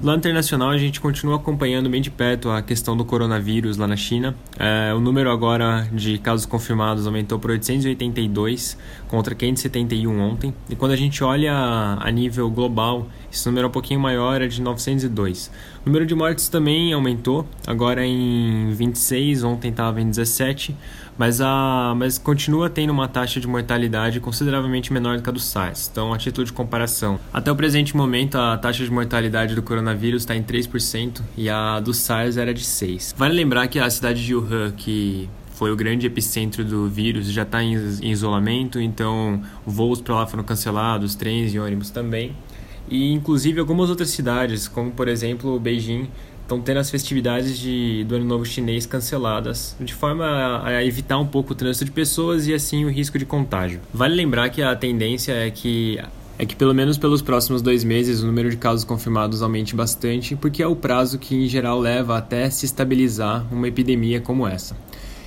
Lado internacional, a gente continua acompanhando bem de perto a questão do coronavírus lá na China. É, o número agora de casos confirmados aumentou para 882 contra 571 ontem. E quando a gente olha a nível global, esse número é um pouquinho maior, é de 902. O número de mortes também aumentou, agora em 26, ontem estava em 17, mas, a, mas continua tendo uma taxa de mortalidade consideravelmente menor do que a do SARS. Então, a título de comparação, até o presente momento, a taxa de mortalidade do coronavírus está em 3% e a do SARS era de 6%. Vale lembrar que a cidade de Wuhan, que foi o grande epicentro do vírus, já está em isolamento, então voos para lá foram cancelados, trens e ônibus também. E inclusive algumas outras cidades, como por exemplo Beijing, estão tendo as festividades de, do Ano Novo Chinês canceladas, de forma a, a, evitar um pouco o trânsito de pessoas e assim o risco de contágio. Vale lembrar que a tendência é que é que pelo menos pelos próximos dois meses o número de casos confirmados aumente bastante, porque é o prazo que em geral leva até se estabilizar uma epidemia como essa.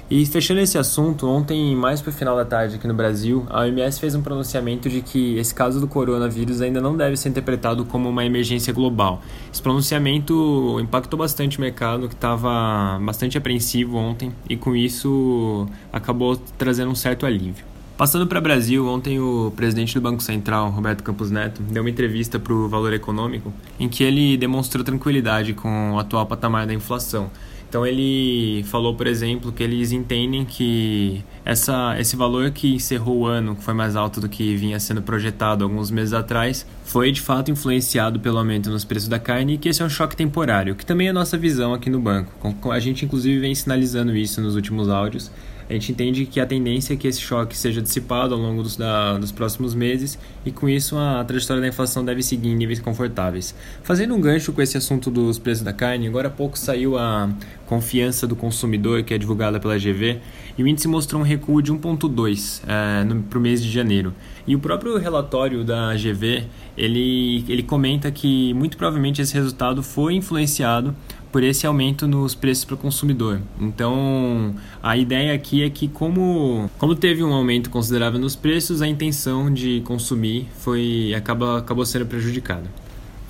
E fechando esse assunto, ontem, mais para o final da tarde aqui no Brasil, a OMS fez um pronunciamento de que esse caso do coronavírus ainda não deve ser interpretado como uma emergência global. Esse pronunciamento impactou bastante o mercado, que estava bastante apreensivo ontem, e com isso acabou trazendo um certo alívio. Passando para o Brasil, ontem o presidente do Banco Central, Roberto Campos Neto, deu uma entrevista para o Valor Econômico em que ele demonstrou tranquilidade com o atual patamar da inflação então ele falou, por exemplo, que eles entendem que essa, esse valor que encerrou o ano, que foi mais alto do que vinha sendo projetado alguns meses atrás, foi de fato influenciado pelo aumento nos preços da carne e que esse é um choque temporário, que também é a nossa visão aqui no banco. A gente inclusive vem sinalizando isso nos últimos áudios a gente entende que a tendência é que esse choque seja dissipado ao longo dos, da, dos próximos meses e com isso a trajetória da inflação deve seguir em níveis confortáveis. Fazendo um gancho com esse assunto dos preços da carne, agora há pouco saiu a confiança do consumidor, que é divulgada pela GV, e o índice mostrou um recuo de 1,2 é, para o mês de janeiro. E o próprio relatório da GV, ele, ele comenta que muito provavelmente esse resultado foi influenciado por esse aumento nos preços para o consumidor. Então, a ideia aqui é que como, como teve um aumento considerável nos preços, a intenção de consumir foi acaba, acabou sendo prejudicada.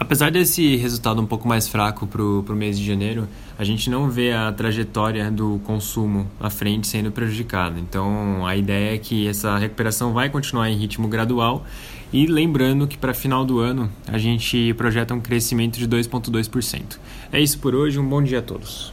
Apesar desse resultado um pouco mais fraco para o mês de janeiro, a gente não vê a trajetória do consumo à frente sendo prejudicada. Então, a ideia é que essa recuperação vai continuar em ritmo gradual e lembrando que para final do ano a gente projeta um crescimento de 2,2%. É isso por hoje, um bom dia a todos.